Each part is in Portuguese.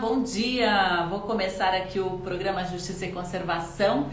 Bom dia! Vou começar aqui o programa Justiça e Conservação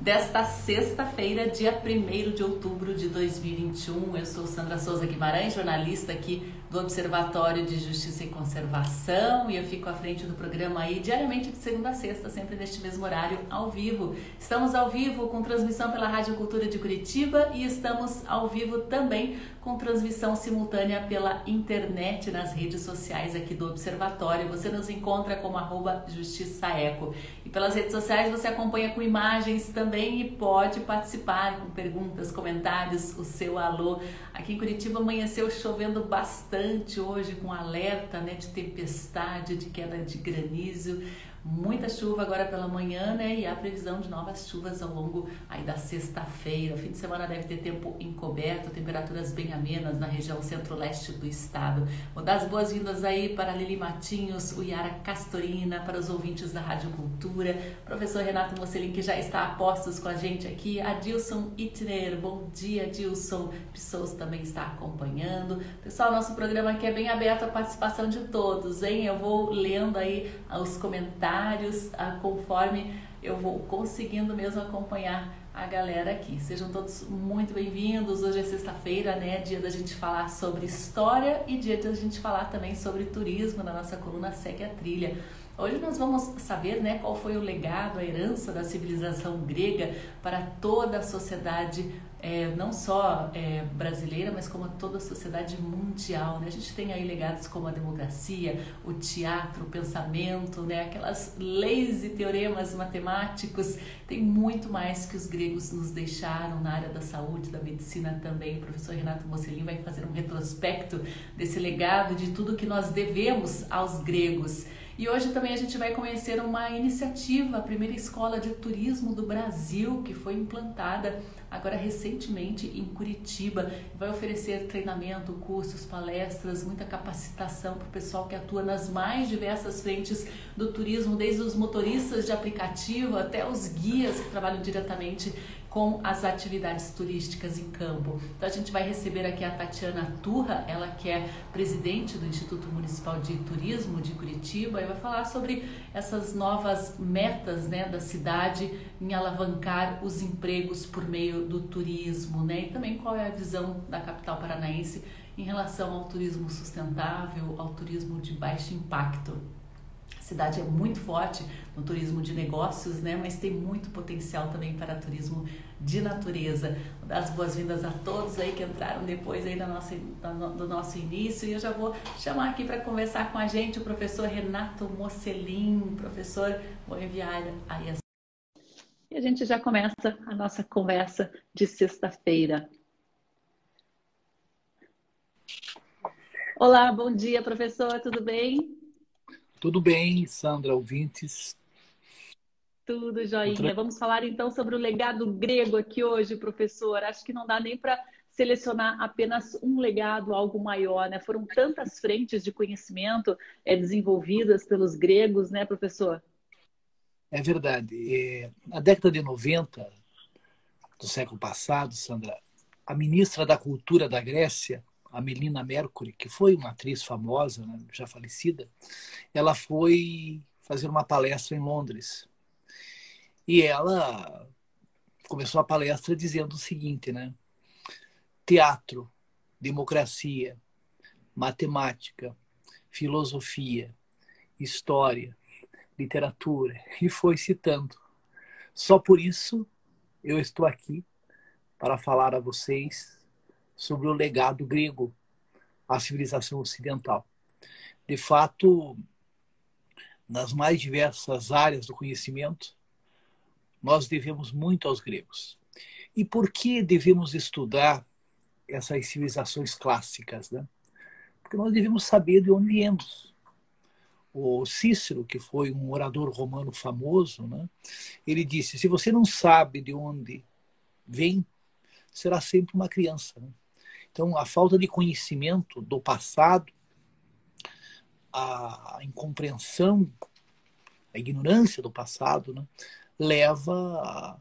desta sexta-feira, dia 1 de outubro de 2021. Eu sou Sandra Souza Guimarães, jornalista aqui do Observatório de Justiça e Conservação e eu fico à frente do programa aí diariamente de segunda a sexta, sempre neste mesmo horário, ao vivo. Estamos ao vivo com transmissão pela Rádio Cultura de Curitiba e estamos ao vivo também com transmissão simultânea pela internet nas redes sociais aqui do Observatório. Você nos encontra como arroba Justiça Eco. E pelas redes sociais você acompanha com imagens também e pode participar com perguntas, comentários, o seu alô. Aqui em Curitiba amanheceu chovendo bastante hoje com alerta né, de tempestade, de queda de granizo muita chuva agora pela manhã, né? E a previsão de novas chuvas ao longo aí da sexta-feira. Fim de semana deve ter tempo encoberto, temperaturas bem amenas na região centro-leste do estado. Vou dar as boas-vindas aí para Lili Matinhos, o Yara Castorina, para os ouvintes da Rádio Cultura, professor Renato Mocelin, que já está a postos com a gente aqui, Adilson Itner, bom dia, Adilson. Pessoas também está acompanhando. Pessoal, nosso programa aqui é bem aberto à participação de todos, hein? Eu vou lendo aí os comentários comentários ah, conforme eu vou conseguindo mesmo acompanhar a galera aqui. Sejam todos muito bem-vindos. Hoje é sexta-feira, né? Dia da gente falar sobre história e dia da gente falar também sobre turismo na nossa coluna Segue a Trilha. Hoje nós vamos saber né, qual foi o legado, a herança da civilização grega para toda a sociedade é, não só é, brasileira, mas como toda a sociedade mundial. Né? A gente tem aí legados como a democracia, o teatro, o pensamento, né? aquelas leis e teoremas matemáticos. Tem muito mais que os gregos nos deixaram na área da saúde, da medicina também. O professor Renato Mocelin vai fazer um retrospecto desse legado, de tudo que nós devemos aos gregos. E hoje também a gente vai conhecer uma iniciativa, a primeira escola de turismo do Brasil, que foi implantada agora recentemente em Curitiba. Vai oferecer treinamento, cursos, palestras, muita capacitação para o pessoal que atua nas mais diversas frentes do turismo, desde os motoristas de aplicativo até os guias que trabalham diretamente com as atividades turísticas em campo. Então a gente vai receber aqui a Tatiana Turra, ela que é presidente do Instituto Municipal de Turismo de Curitiba e vai falar sobre essas novas metas né, da cidade em alavancar os empregos por meio do turismo, né? E também qual é a visão da capital paranaense em relação ao turismo sustentável, ao turismo de baixo impacto. Cidade é muito forte no turismo de negócios, né? Mas tem muito potencial também para turismo de natureza. Vou dar as boas-vindas a todos aí que entraram depois aí da nossa, do nosso início. E eu já vou chamar aqui para conversar com a gente o professor Renato Mocelin. Professor, vou enviar aí as... E a gente já começa a nossa conversa de sexta-feira. Olá, bom dia, professor, tudo bem? Tudo bem, Sandra, ouvintes. Tudo joinha. Vamos falar então sobre o legado grego aqui hoje, professor. Acho que não dá nem para selecionar apenas um legado, algo maior, né? Foram tantas frentes de conhecimento é, desenvolvidas pelos gregos, né, professor? É verdade. É, na década de 90 do século passado, Sandra, a ministra da Cultura da Grécia, a Melina Mercury, que foi uma atriz famosa, né, já falecida, ela foi fazer uma palestra em Londres. E ela começou a palestra dizendo o seguinte, né? Teatro, democracia, matemática, filosofia, história, literatura, e foi citando. Só por isso eu estou aqui para falar a vocês sobre o legado grego à civilização ocidental. De fato, nas mais diversas áreas do conhecimento, nós devemos muito aos gregos. E por que devemos estudar essas civilizações clássicas? Né? Porque nós devemos saber de onde viemos. O Cícero, que foi um orador romano famoso, né? ele disse: se você não sabe de onde vem, será sempre uma criança. Né? Então, a falta de conhecimento do passado, a incompreensão, a ignorância do passado, né, leva a,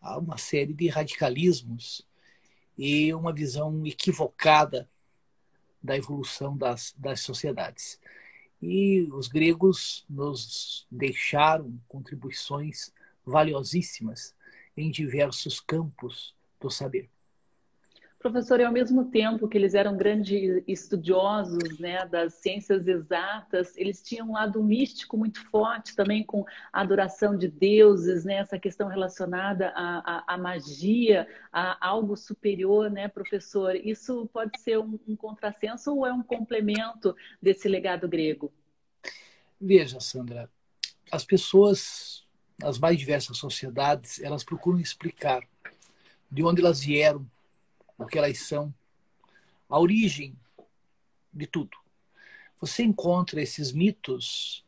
a uma série de radicalismos e uma visão equivocada da evolução das, das sociedades. E os gregos nos deixaram contribuições valiosíssimas em diversos campos do saber. Professor, e ao mesmo tempo que eles eram grandes estudiosos né, das ciências exatas, eles tinham um lado místico muito forte também com a adoração de deuses, né, essa questão relacionada à, à, à magia, a algo superior, né, professor? Isso pode ser um, um contrassenso ou é um complemento desse legado grego? Veja, Sandra, as pessoas, as mais diversas sociedades, elas procuram explicar de onde elas vieram, o que elas são, a origem de tudo. Você encontra esses mitos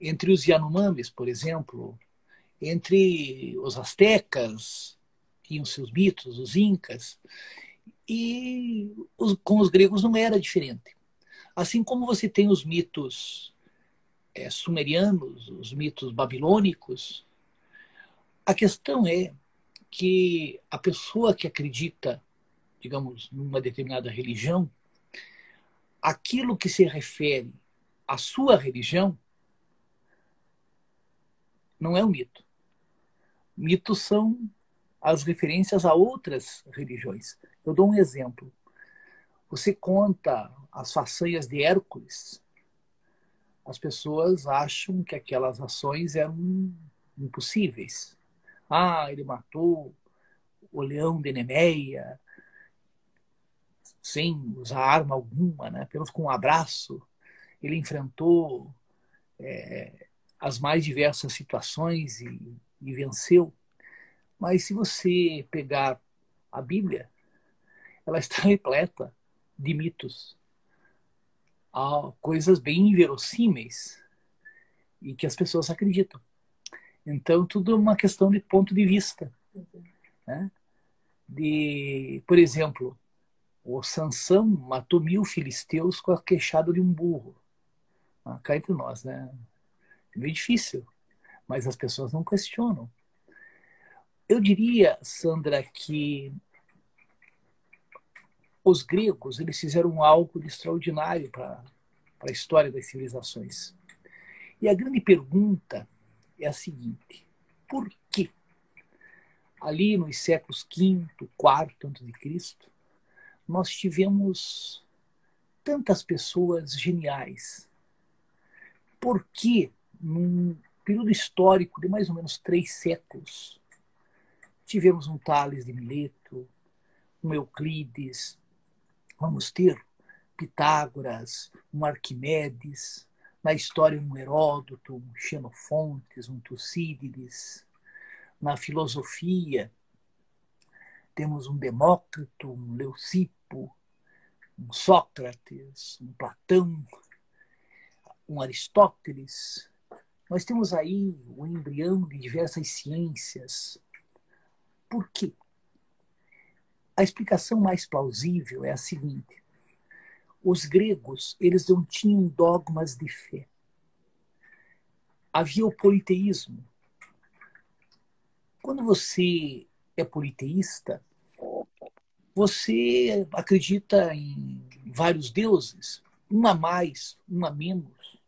entre os Yanomamis, por exemplo, entre os astecas, tinham seus mitos, os incas, e os, com os gregos não era diferente. Assim como você tem os mitos é, sumerianos, os mitos babilônicos, a questão é que a pessoa que acredita digamos, numa determinada religião, aquilo que se refere à sua religião não é um mito. Mitos são as referências a outras religiões. Eu dou um exemplo. Você conta as façanhas de Hércules, as pessoas acham que aquelas ações eram impossíveis. Ah, ele matou o leão de Nemeia, sem usar arma alguma, né? apenas com um abraço. Ele enfrentou é, as mais diversas situações e, e venceu. Mas se você pegar a Bíblia, ela está repleta de mitos, Há coisas bem inverossímeis e que as pessoas acreditam. Então, tudo é uma questão de ponto de vista. Né? De, por exemplo, o Sansão matou mil filisteus com a queixada de um burro. Ah, cá entre nós, né? É meio difícil, mas as pessoas não questionam. Eu diria, Sandra, que os gregos eles fizeram algo de extraordinário para a história das civilizações. E a grande pergunta é a seguinte: por que ali nos séculos V, IV Cristo, nós tivemos tantas pessoas geniais. Porque, num período histórico de mais ou menos três séculos, tivemos um Tales de Mileto, um Euclides, vamos ter Pitágoras, um Arquimedes, na história um Heródoto, um Xenofontes, um Tucídides, na filosofia temos um Demócrito, um Leucipo, um Sócrates, um Platão, um Aristóteles. Nós temos aí o embrião de diversas ciências. Por quê? A explicação mais plausível é a seguinte: os gregos eles não tinham dogmas de fé. Havia o politeísmo. Quando você é politeísta, você acredita em vários deuses, um a mais, um a menos,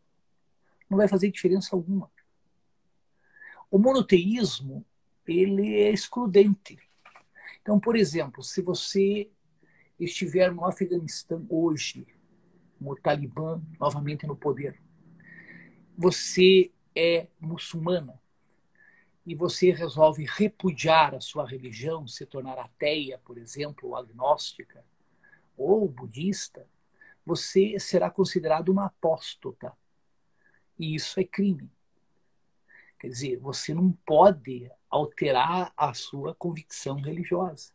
não vai fazer diferença alguma. O monoteísmo, ele é excludente. Então, por exemplo, se você estiver no Afeganistão hoje, o Talibã novamente no poder, você é muçulmana, e você resolve repudiar a sua religião, se tornar ateia, por exemplo, ou agnóstica, ou budista, você será considerado uma apóstata. E isso é crime. Quer dizer, você não pode alterar a sua convicção religiosa.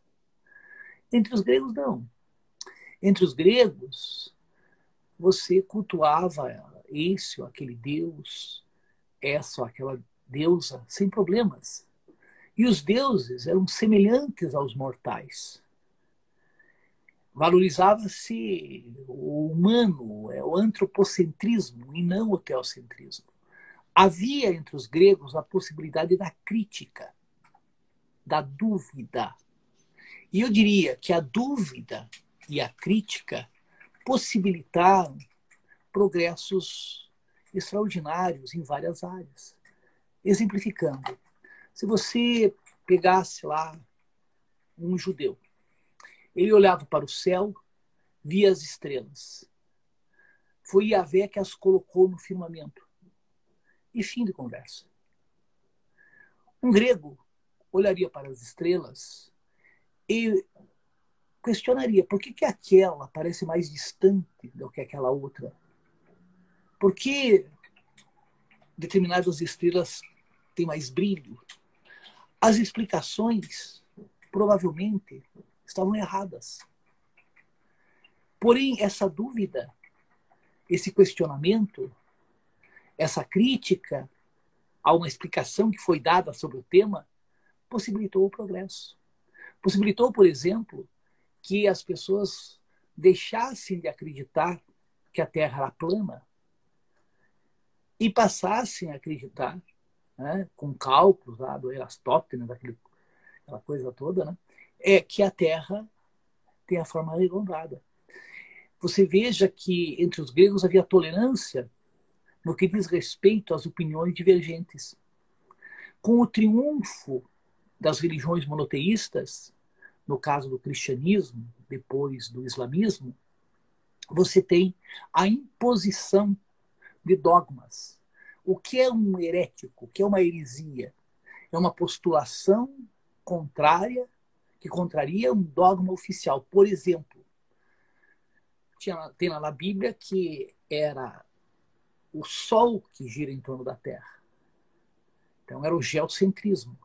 Entre os gregos, não. Entre os gregos, você cultuava esse ou aquele deus, essa ou aquela deusa sem problemas. E os deuses eram semelhantes aos mortais. Valorizava-se o humano, é o antropocentrismo e não o teocentrismo. Havia entre os gregos a possibilidade da crítica, da dúvida. E eu diria que a dúvida e a crítica possibilitaram progressos extraordinários em várias áreas. Exemplificando, se você pegasse lá um judeu, ele olhava para o céu, via as estrelas. Foi Yahvé que as colocou no firmamento. E fim de conversa. Um grego olharia para as estrelas e questionaria por que, que aquela parece mais distante do que aquela outra. Por que determinadas estrelas têm mais brilho? As explicações provavelmente estavam erradas. Porém, essa dúvida, esse questionamento, essa crítica a uma explicação que foi dada sobre o tema, possibilitou o progresso. Possibilitou, por exemplo, que as pessoas deixassem de acreditar que a Terra era plana e passassem a acreditar, né, com cálculos lá do Erastótenes, daquele, aquela coisa toda, né, é que a Terra tem a forma arredondada. Você veja que entre os gregos havia tolerância no que diz respeito às opiniões divergentes. Com o triunfo das religiões monoteístas, no caso do cristianismo, depois do islamismo, você tem a imposição de dogmas. O que é um herético? O que é uma heresia? É uma postulação contrária, que contraria um dogma oficial. Por exemplo, tinha, tem lá na Bíblia que era o Sol que gira em torno da Terra. Então era o geocentrismo.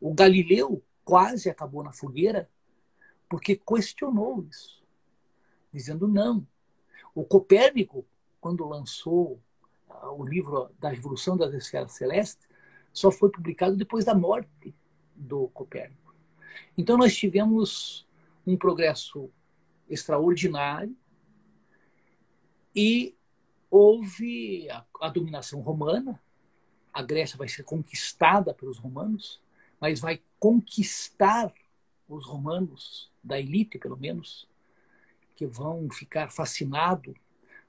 O Galileu quase acabou na fogueira porque questionou isso, dizendo não. O Copérnico, quando lançou o livro da Revolução das Esferas Celestes, só foi publicado depois da morte do Copérnico. Então nós tivemos um progresso extraordinário e houve a, a dominação romana. A Grécia vai ser conquistada pelos romanos mas vai conquistar os romanos, da elite pelo menos, que vão ficar fascinados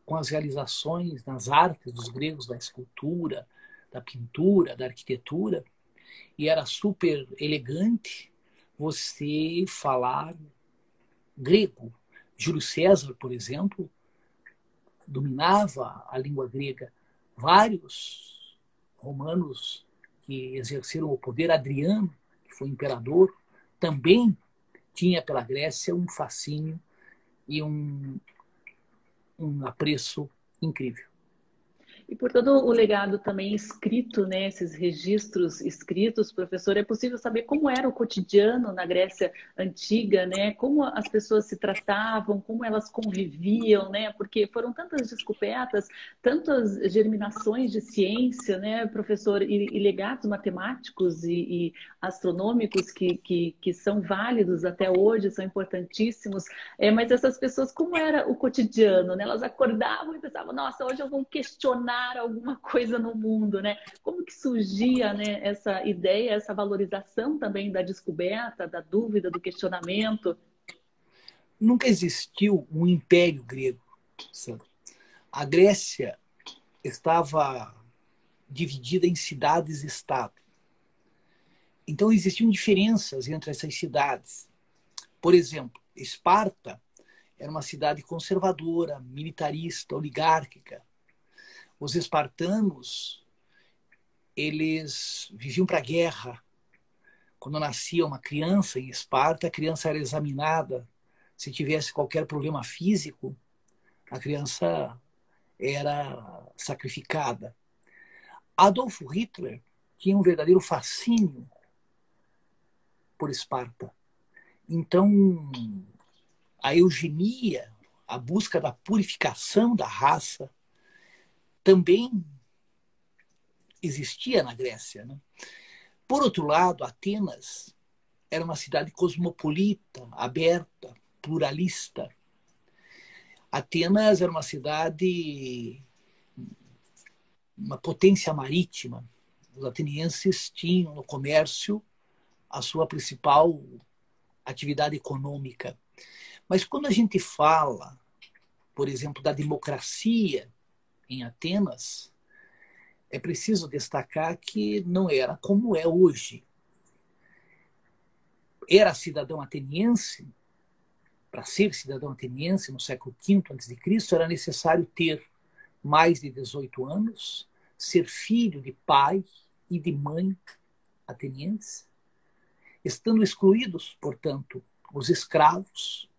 com as realizações nas artes dos gregos, da escultura, da pintura, da arquitetura, e era super elegante você falar grego. Júlio César, por exemplo, dominava a língua grega. Vários romanos que exerceram o poder, Adriano, que foi imperador, também tinha pela Grécia um fascínio e um, um apreço incrível. E por todo o legado também escrito, né, esses registros escritos, professor, é possível saber como era o cotidiano na Grécia antiga, né? Como as pessoas se tratavam, como elas conviviam, né? Porque foram tantas descobertas, tantas germinações de ciência, né, professor, e, e legados matemáticos e, e astronômicos que, que, que, são válidos até hoje, são importantíssimos. É, mas essas pessoas, como era o cotidiano, né? Elas acordavam e pensavam, nossa, hoje eu vou questionar alguma coisa no mundo, né? Como que surgia né, essa ideia, essa valorização também da descoberta, da dúvida, do questionamento? Nunca existiu um império grego. A Grécia estava dividida em cidades-estado. Então existiam diferenças entre essas cidades. Por exemplo, Esparta era uma cidade conservadora, militarista, oligárquica. Os espartanos, eles viviam para a guerra. Quando nascia uma criança em Esparta, a criança era examinada. Se tivesse qualquer problema físico, a criança era sacrificada. Adolfo Hitler tinha um verdadeiro fascínio por Esparta. Então, a eugenia, a busca da purificação da raça, também existia na Grécia. Né? Por outro lado, Atenas era uma cidade cosmopolita, aberta, pluralista. Atenas era uma cidade, uma potência marítima. Os atenienses tinham no comércio a sua principal atividade econômica. Mas quando a gente fala, por exemplo, da democracia em Atenas, é preciso destacar que não era como é hoje. Era cidadão ateniense, para ser cidadão ateniense no século V a.C., era necessário ter mais de 18 anos, ser filho de pai e de mãe ateniense, estando excluídos, portanto, os escravos.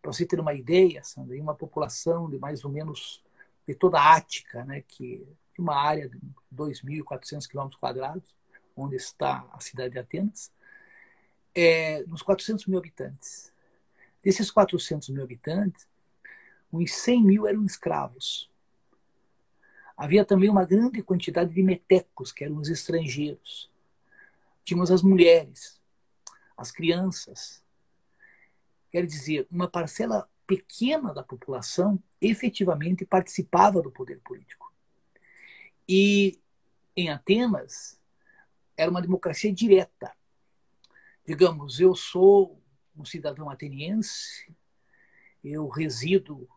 Para você ter uma ideia, Sandra, em uma população de mais ou menos de toda a Ática, né, que é uma área de 2.400 quilômetros quadrados, onde está a cidade de Atenas, é, nos 400 mil habitantes. Desses 400 mil habitantes, uns 100 mil eram escravos. Havia também uma grande quantidade de metecos, que eram os estrangeiros. Tínhamos as mulheres, as crianças. Quer dizer, uma parcela pequena da população efetivamente participava do poder político. E em Atenas era uma democracia direta. Digamos, eu sou um cidadão ateniense, eu resido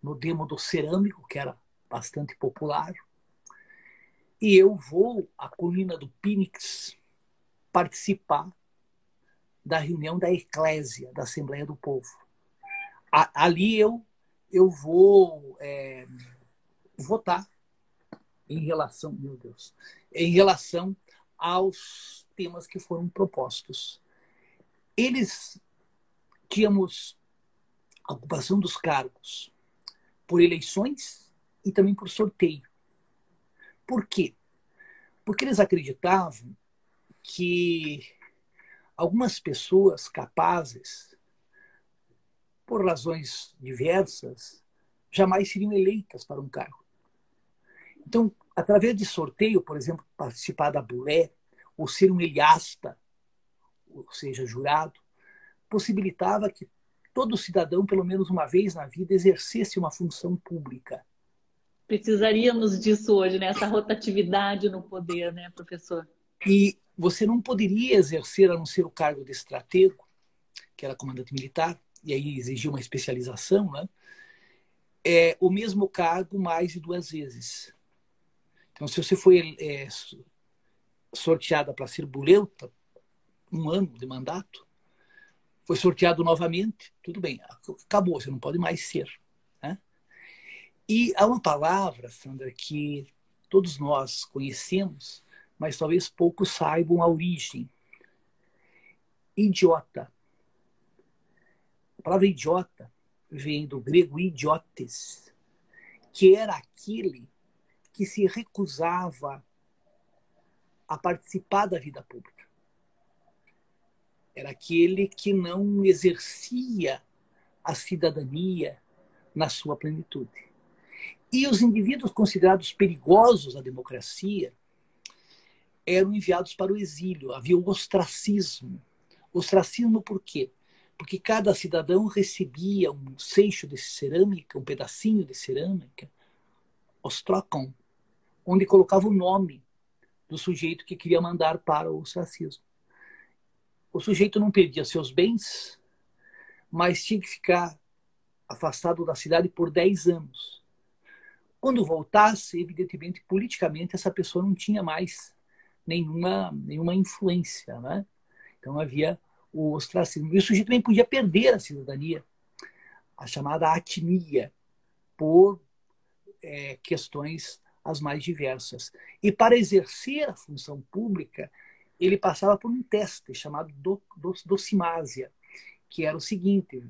no Demo do Cerâmico, que era bastante popular, e eu vou à colina do Pínix participar da reunião da Eclésia, da Assembleia do Povo. Ali eu, eu vou é, votar em relação, meu Deus, em relação aos temas que foram propostos. Eles tínhamos a ocupação dos cargos por eleições e também por sorteio. Por quê? Porque eles acreditavam que algumas pessoas capazes, por razões diversas, jamais seriam eleitas para um cargo. Então, através de sorteio, por exemplo, participar da bulé, ou ser um eliasta, ou seja, jurado, possibilitava que todo cidadão, pelo menos uma vez na vida, exercesse uma função pública. Precisaríamos disso hoje, né? Essa rotatividade no poder, né, professor? E você não poderia exercer, a não ser o cargo de estratego, que era comandante militar, e aí exigia uma especialização, né? É, o mesmo cargo mais de duas vezes. Então, se você foi é, sorteada para ser buleuta, um ano de mandato, foi sorteado novamente, tudo bem, acabou, você não pode mais ser. Né? E há uma palavra, Sandra, que todos nós conhecemos, mas talvez poucos saibam a origem. Idiota. A palavra idiota vem do grego idiotes, que era aquele que se recusava a participar da vida pública. Era aquele que não exercia a cidadania na sua plenitude. E os indivíduos considerados perigosos à democracia eram enviados para o exílio. Havia o ostracismo. Ostracismo por quê? Porque cada cidadão recebia um seixo de cerâmica, um pedacinho de cerâmica, ostrocon, onde colocava o nome do sujeito que queria mandar para o ostracismo. O sujeito não perdia seus bens, mas tinha que ficar afastado da cidade por 10 anos. Quando voltasse, evidentemente, politicamente, essa pessoa não tinha mais nenhuma, nenhuma influência. Né? Então havia o ostracismo. E o sujeito também podia perder a cidadania, a chamada atnia, por é, questões as mais diversas. E para exercer a função pública, ele passava por um teste chamado do, do, docimásia, que era o seguinte,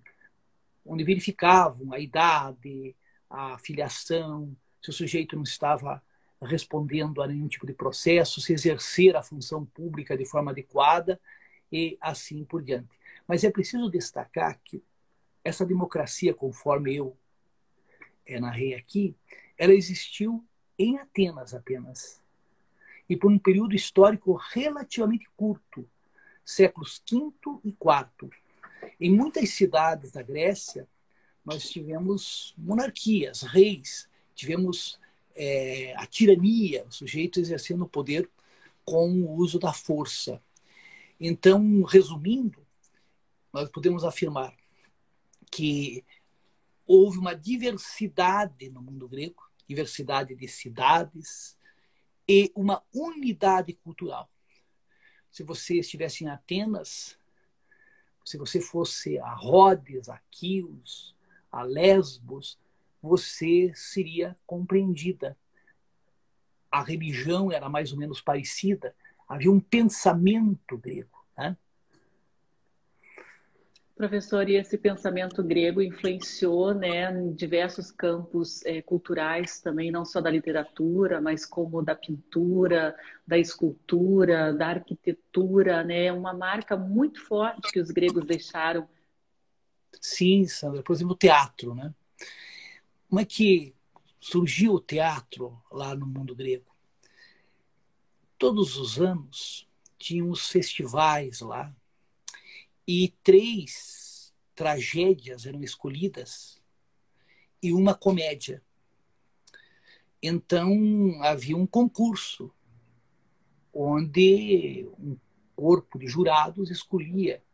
onde verificavam a idade, a filiação, se o sujeito não estava respondendo a nenhum tipo de processo, se exercer a função pública de forma adequada e assim por diante. Mas é preciso destacar que essa democracia, conforme eu é, narrei aqui, ela existiu em Atenas apenas. E por um período histórico relativamente curto, séculos V e IV. Em muitas cidades da Grécia, nós tivemos monarquias, reis, tivemos é, a tirania, o sujeito exercendo o poder com o uso da força. Então, resumindo, nós podemos afirmar que houve uma diversidade no mundo grego diversidade de cidades e uma unidade cultural. Se você estivesse em Atenas, se você fosse a Rhodes, a Quios, a Lesbos, você seria compreendida. A religião era mais ou menos parecida, havia um pensamento grego. Né? Professor, e esse pensamento grego influenciou né, em diversos campos é, culturais também, não só da literatura, mas como da pintura, da escultura, da arquitetura, né? Uma marca muito forte que os gregos deixaram. Sim, Sandra. Por exemplo, o teatro, né? Como é que surgiu o teatro lá no mundo grego? Todos os anos tinham os festivais lá, e três tragédias eram escolhidas e uma comédia. Então havia um concurso onde um corpo de jurados escolhia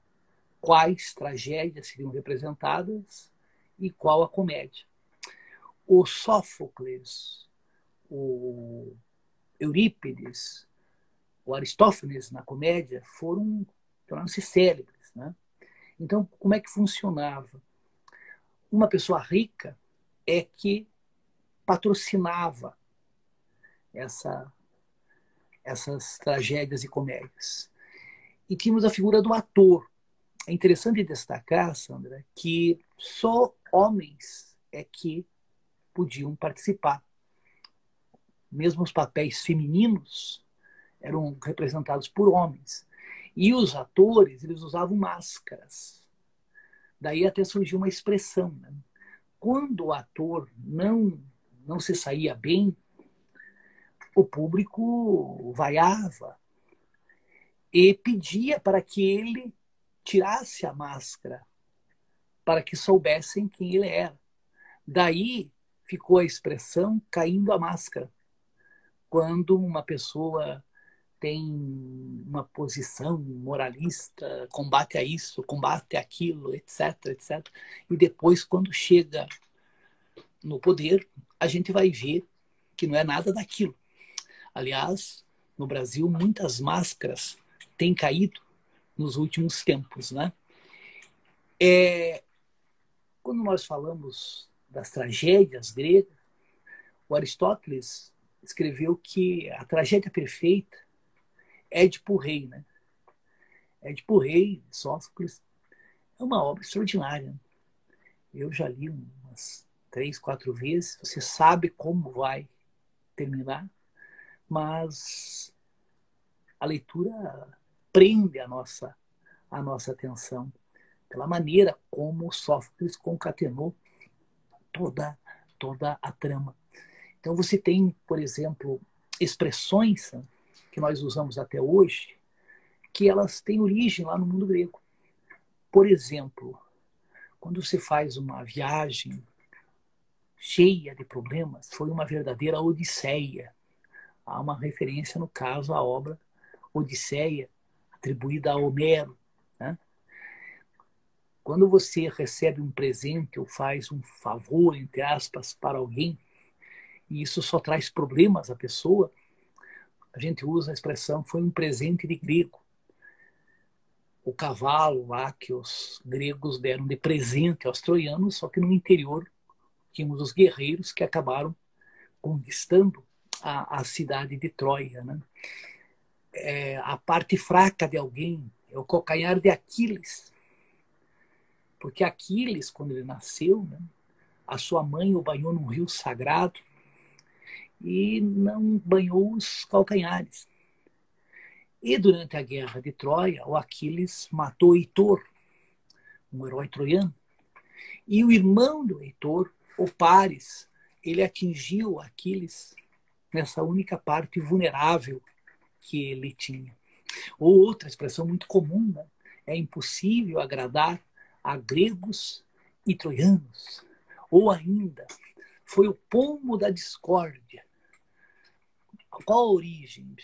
quais tragédias seriam representadas e qual a comédia. O Sófocles, o Eurípides, o Aristófanes na comédia foram tornaram-se célebres. Né? Então, como é que funcionava? Uma pessoa rica é que patrocinava essa, essas tragédias e comédias. E tínhamos a figura do ator. É interessante destacar, Sandra, que só homens é que podiam participar. Mesmo os papéis femininos eram representados por homens. E os atores, eles usavam máscaras. Daí até surgiu uma expressão. Né? Quando o ator não, não se saía bem, o público vaiava e pedia para que ele tirasse a máscara, para que soubessem quem ele era. Daí ficou a expressão caindo a máscara. Quando uma pessoa tem uma posição moralista, combate a isso, combate aquilo, etc, etc. E depois, quando chega no poder, a gente vai ver que não é nada daquilo. Aliás, no Brasil, muitas máscaras têm caído nos últimos tempos, né? É, quando nós falamos das tragédias gregas, o Aristóteles escreveu que a tragédia perfeita Édipo Rei, né? Édipo Rei, Sófocles, é uma obra extraordinária. Eu já li umas três, quatro vezes. Você sabe como vai terminar, mas a leitura prende a nossa a nossa atenção pela maneira como Sófocles concatenou toda toda a trama. Então você tem, por exemplo, expressões que nós usamos até hoje, que elas têm origem lá no mundo grego. Por exemplo, quando você faz uma viagem cheia de problemas, foi uma verdadeira odisseia. Há uma referência, no caso, à obra Odisseia, atribuída a Homero. Né? Quando você recebe um presente ou faz um favor, entre aspas, para alguém, e isso só traz problemas à pessoa, a gente usa a expressão foi um presente de grego. O cavalo lá que os gregos deram de presente aos troianos, só que no interior tínhamos os guerreiros que acabaram conquistando a, a cidade de Troia. Né? É, a parte fraca de alguém é o calcanhar de Aquiles. Porque Aquiles, quando ele nasceu, né, a sua mãe o banhou num rio sagrado e não banhou os calcanhares. E durante a guerra de Troia, o Aquiles matou Heitor, um herói troiano. E o irmão do Heitor, o Paris, ele atingiu Aquiles nessa única parte vulnerável que ele tinha. Ou outra expressão muito comum, né? é impossível agradar a gregos e troianos. Ou ainda, foi o pomo da discórdia qual a origem?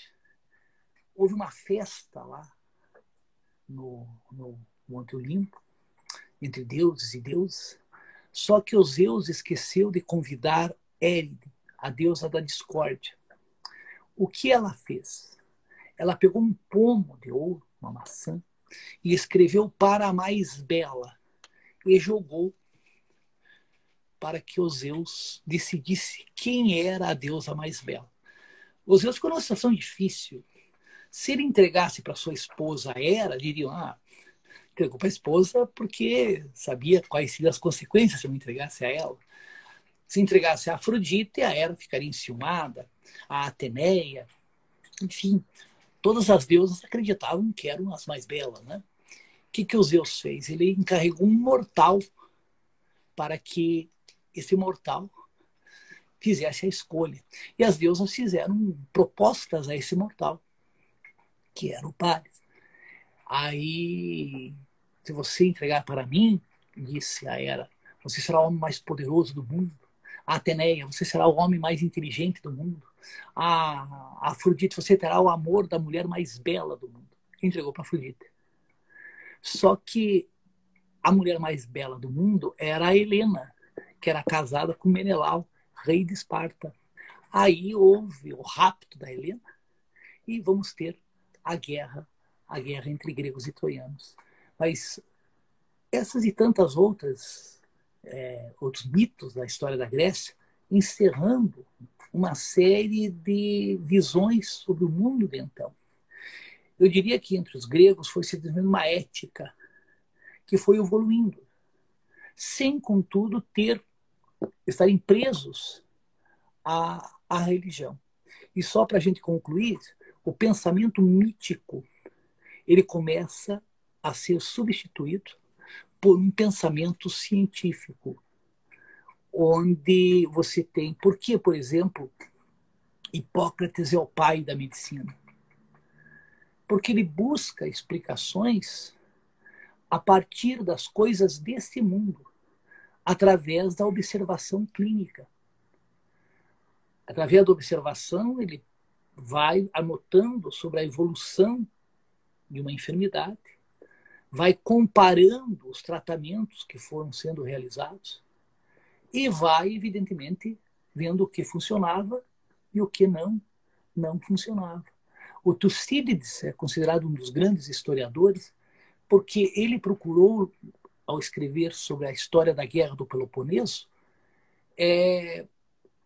Houve uma festa lá no, no Monte Olimpo, entre deuses e deuses, só que o Zeus esqueceu de convidar Éride, a deusa da discórdia. O que ela fez? Ela pegou um pomo de ouro, uma maçã, e escreveu para a mais bela e jogou para que os Zeus decidisse quem era a deusa mais bela. Os Zeus ficou numa situação difícil. Se ele entregasse para sua esposa Hera, diriam: ah, entregou para a esposa porque sabia quais seriam as consequências se não entregasse a ela. Se entregasse a Afrodite, a Hera ficaria enciumada, a Ateneia, enfim, todas as deusas acreditavam que eram as mais belas, né? O que, que o Zeus fez? Ele encarregou um mortal para que esse mortal fizesse a escolha. E as deusas fizeram propostas a esse mortal, que era o Paris. Aí, se você entregar para mim, disse a Hera, você será o homem mais poderoso do mundo. A Ateneia, você será o homem mais inteligente do mundo. A Afrodite, você terá o amor da mulher mais bela do mundo. Entregou para Afrodite. Só que a mulher mais bela do mundo era a Helena, que era casada com Menelau, rei de Esparta. Aí houve o rapto da Helena e vamos ter a guerra a guerra entre gregos e troianos. Mas essas e tantas outras é, outros mitos da história da Grécia, encerrando uma série de visões sobre o mundo de então. Eu diria que entre os gregos foi se desenvolvendo uma ética que foi evoluindo, sem, contudo, ter estarem presos à, à religião. E só para a gente concluir, o pensamento mítico ele começa a ser substituído por um pensamento científico, onde você tem. Por que, por exemplo, Hipócrates é o pai da medicina? Porque ele busca explicações a partir das coisas deste mundo, através da observação clínica. Através da observação, ele vai anotando sobre a evolução de uma enfermidade, vai comparando os tratamentos que foram sendo realizados e vai, evidentemente, vendo o que funcionava e o que não, não funcionava. O Tucídides é considerado um dos grandes historiadores porque ele procurou, ao escrever sobre a história da Guerra do Peloponeso, é,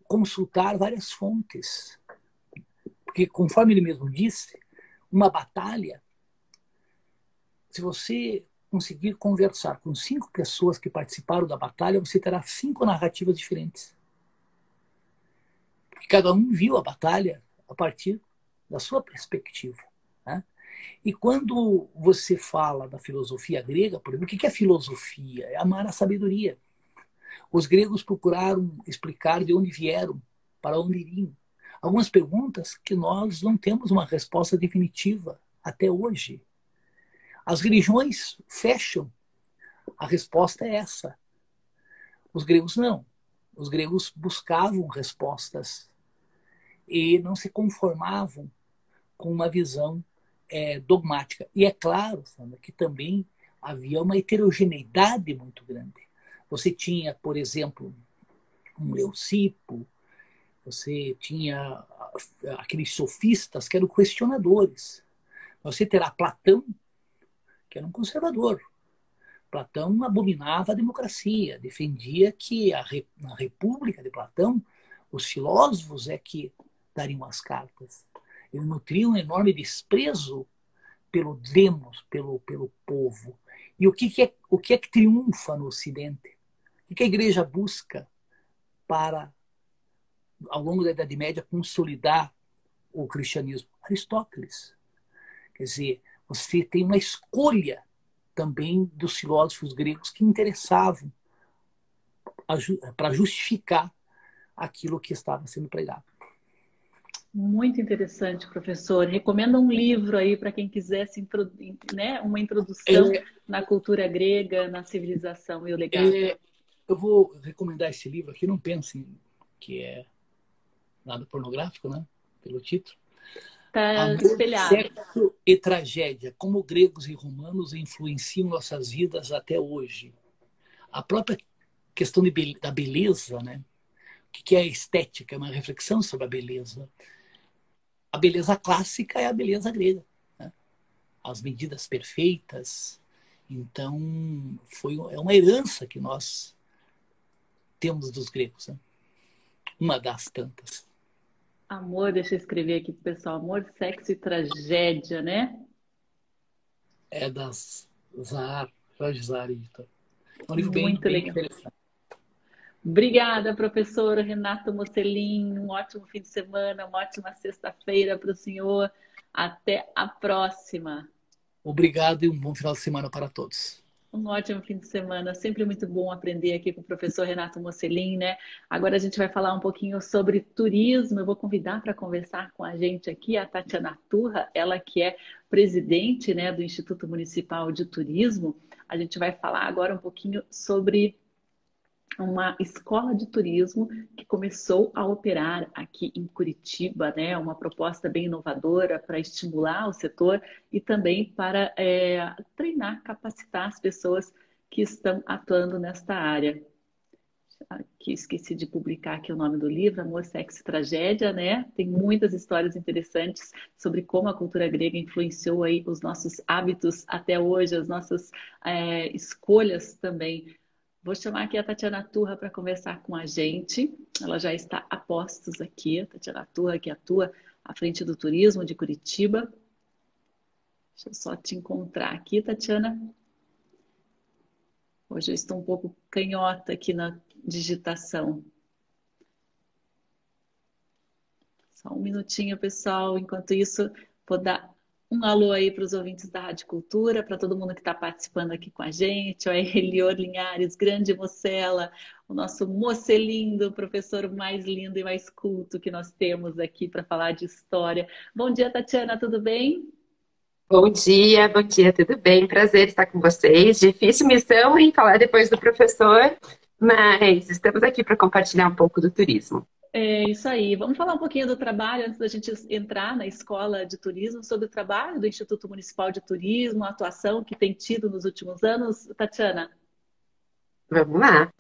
consultar várias fontes. Porque, conforme ele mesmo disse, uma batalha se você conseguir conversar com cinco pessoas que participaram da batalha, você terá cinco narrativas diferentes. Porque cada um viu a batalha a partir da sua perspectiva. E quando você fala da filosofia grega, por exemplo, o que é filosofia? É amar a sabedoria. Os gregos procuraram explicar de onde vieram, para onde iriam. Algumas perguntas que nós não temos uma resposta definitiva até hoje. As religiões fecham. A resposta é essa. Os gregos não. Os gregos buscavam respostas e não se conformavam com uma visão é, dogmática. E é claro, Sandra, que também havia uma heterogeneidade muito grande. Você tinha, por exemplo, um Leucipo, você tinha aqueles sofistas que eram questionadores. Você terá Platão, que era um conservador. Platão abominava a democracia, defendia que a, na República de Platão os filósofos é que dariam as cartas. Ele nutria um enorme desprezo pelo demos, pelo, pelo povo. E o que, que, é, o que é que triunfa no Ocidente? O que, a igreja busca para, ao longo da Idade Média, consolidar o cristianismo? Aristóteles. Quer dizer, você tem uma escolha também dos filósofos gregos que interessavam para justificar aquilo que estava sendo pregado. Muito interessante, professor. Recomenda um livro aí para quem quisesse né, uma introdução é, na cultura grega, na civilização e o legado. É, eu vou recomendar esse livro aqui, não pensem que é nada pornográfico, né? Pelo título. Está espelhado. Sexo e tragédia, como gregos e romanos influenciam nossas vidas até hoje. A própria questão de, da beleza, né? que é a estética? É uma reflexão sobre a beleza. A beleza clássica é a beleza grega. Né? As medidas perfeitas. Então, foi, é uma herança que nós temos dos gregos. Né? Uma das tantas. Amor, deixa eu escrever aqui pro pessoal. Amor, sexo e tragédia, né? É das Zar, Jorge Zar, editor. É um livro bem, Muito bem legal. interessante. Obrigada, professor Renato Mocelin. Um ótimo fim de semana, uma ótima sexta-feira para o senhor. Até a próxima. Obrigado e um bom final de semana para todos. Um ótimo fim de semana. Sempre muito bom aprender aqui com o professor Renato Mocelin, né? Agora a gente vai falar um pouquinho sobre turismo. Eu vou convidar para conversar com a gente aqui a Tatiana Turra, ela que é presidente, né, do Instituto Municipal de Turismo. A gente vai falar agora um pouquinho sobre uma escola de turismo que começou a operar aqui em Curitiba, né? Uma proposta bem inovadora para estimular o setor e também para é, treinar, capacitar as pessoas que estão atuando nesta área. Aqui esqueci de publicar aqui o nome do livro, Amor, Sexo e Tragédia, né? Tem muitas histórias interessantes sobre como a cultura grega influenciou aí os nossos hábitos até hoje, as nossas é, escolhas também Vou chamar aqui a Tatiana Turra para conversar com a gente. Ela já está a postos aqui. A Tatiana Turra, que atua à frente do turismo de Curitiba. Deixa eu só te encontrar aqui, Tatiana. Hoje eu estou um pouco canhota aqui na digitação. Só um minutinho, pessoal. Enquanto isso, vou dar um alô aí para os ouvintes da Rádio Cultura, para todo mundo que está participando aqui com a gente, o Elior Linhares, grande mocela, o nosso mocelindo, o professor mais lindo e mais culto que nós temos aqui para falar de história. Bom dia, Tatiana, tudo bem? Bom dia, bom dia, tudo bem? Prazer estar com vocês. Difícil missão em falar depois do professor, mas estamos aqui para compartilhar um pouco do turismo. É isso aí. Vamos falar um pouquinho do trabalho antes da gente entrar na escola de turismo, sobre o trabalho do Instituto Municipal de Turismo, a atuação que tem tido nos últimos anos. Tatiana. Vamos lá.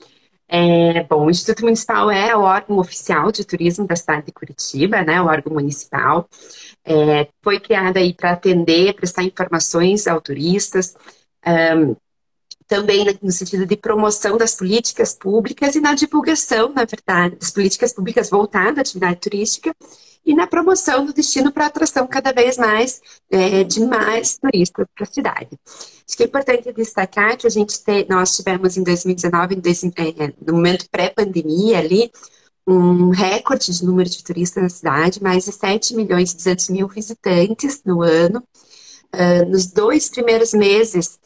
É, bom, o Instituto Municipal é o órgão oficial de turismo da cidade de Curitiba, né, o órgão municipal. É, foi criado aí para atender, prestar informações ao turistas, um, também no sentido de promoção das políticas públicas e na divulgação, na verdade, das políticas públicas voltadas à atividade turística e na promoção do destino para atração cada vez mais é, de mais turistas para a cidade. Acho que é importante destacar que a gente te, nós tivemos em 2019, em é, no momento pré-pandemia ali, um recorde de número de turistas na cidade, mais de 7 milhões e 200 mil visitantes no ano. Uh, nos dois primeiros meses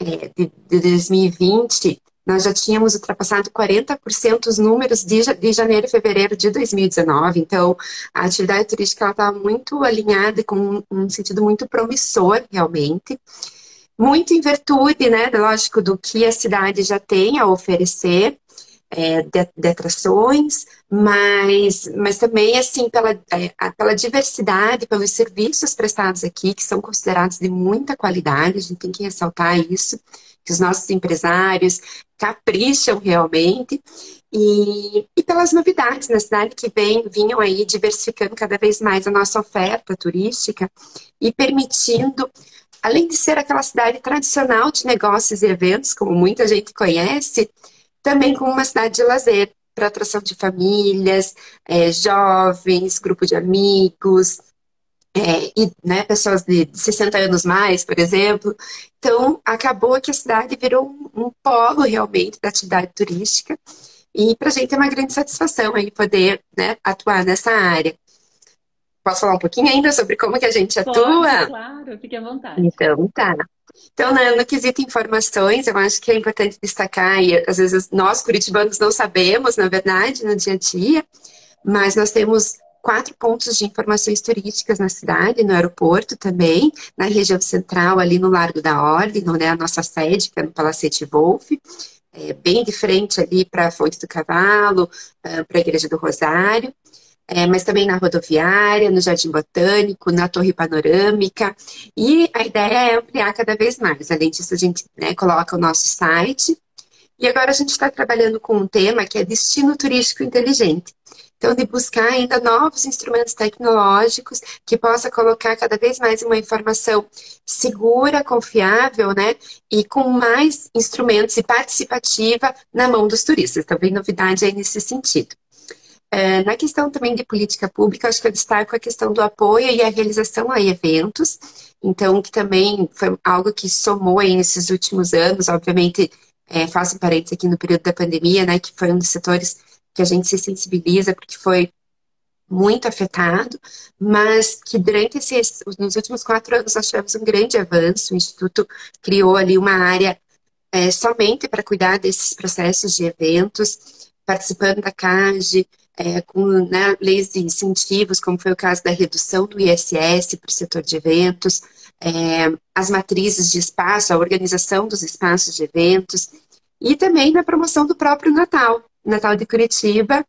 de, de 2020, nós já tínhamos ultrapassado 40% os números de, de janeiro e fevereiro de 2019. Então, a atividade turística está muito alinhada com um, sentido muito promissor, realmente. Muito em virtude, né, lógico, do que a cidade já tem a oferecer. É, de, de, atrações, mas, mas também assim pela, é, pela diversidade, pelos serviços prestados aqui, que são considerados de muita qualidade, a gente tem que ressaltar isso, que os nossos empresários capricham realmente, e, e pelas novidades na cidade que vem, vinham aí diversificando cada vez mais a nossa oferta turística e permitindo além de ser aquela cidade tradicional de negócios e eventos, como muita gente conhece, também como uma cidade de lazer, para atração de famílias, é, jovens, grupo de amigos, é, e né, pessoas de 60 anos mais, por exemplo. Então, acabou que a cidade virou um, um polo realmente da atividade turística. E para a gente é uma grande satisfação aí poder né, atuar nessa área. Posso falar um pouquinho ainda sobre como que a gente atua? Pode, claro, fique à vontade. Então, tá. Então, no, no quesito informações, eu acho que é importante destacar, e às vezes nós, curitibanos, não sabemos, na verdade, no dia a dia, mas nós temos quatro pontos de informações turísticas na cidade, no aeroporto também, na região central, ali no Largo da Ordem, onde é a nossa sede, que é no Palacete Wolf, é, bem de frente ali para a Fonte do Cavalo, ah, para a Igreja do Rosário é, mas também na rodoviária, no Jardim Botânico, na Torre Panorâmica. E a ideia é ampliar cada vez mais. Além disso, a gente né, coloca o nosso site. E agora a gente está trabalhando com um tema que é destino turístico inteligente. Então, de buscar ainda novos instrumentos tecnológicos que possa colocar cada vez mais uma informação segura, confiável, né? E com mais instrumentos e participativa na mão dos turistas. Também novidade aí nesse sentido. É, na questão também de política pública, acho que eu destaco a questão do apoio e a realização a eventos, então, que também foi algo que somou aí nesses últimos anos, obviamente, é, faço um parênteses aqui no período da pandemia, né, que foi um dos setores que a gente se sensibiliza, porque foi muito afetado, mas que durante esses, nos últimos quatro anos nós tivemos um grande avanço, o Instituto criou ali uma área é, somente para cuidar desses processos de eventos, participando da CAGE, é, com né, leis de incentivos, como foi o caso da redução do ISS para o setor de eventos, é, as matrizes de espaço, a organização dos espaços de eventos, e também na promoção do próprio Natal, Natal de Curitiba,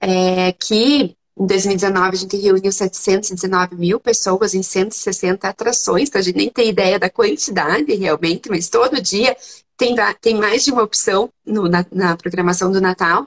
é, que em 2019 a gente reuniu 719 mil pessoas em 160 atrações, então a gente nem tem ideia da quantidade realmente, mas todo dia tem, tem mais de uma opção no, na, na programação do Natal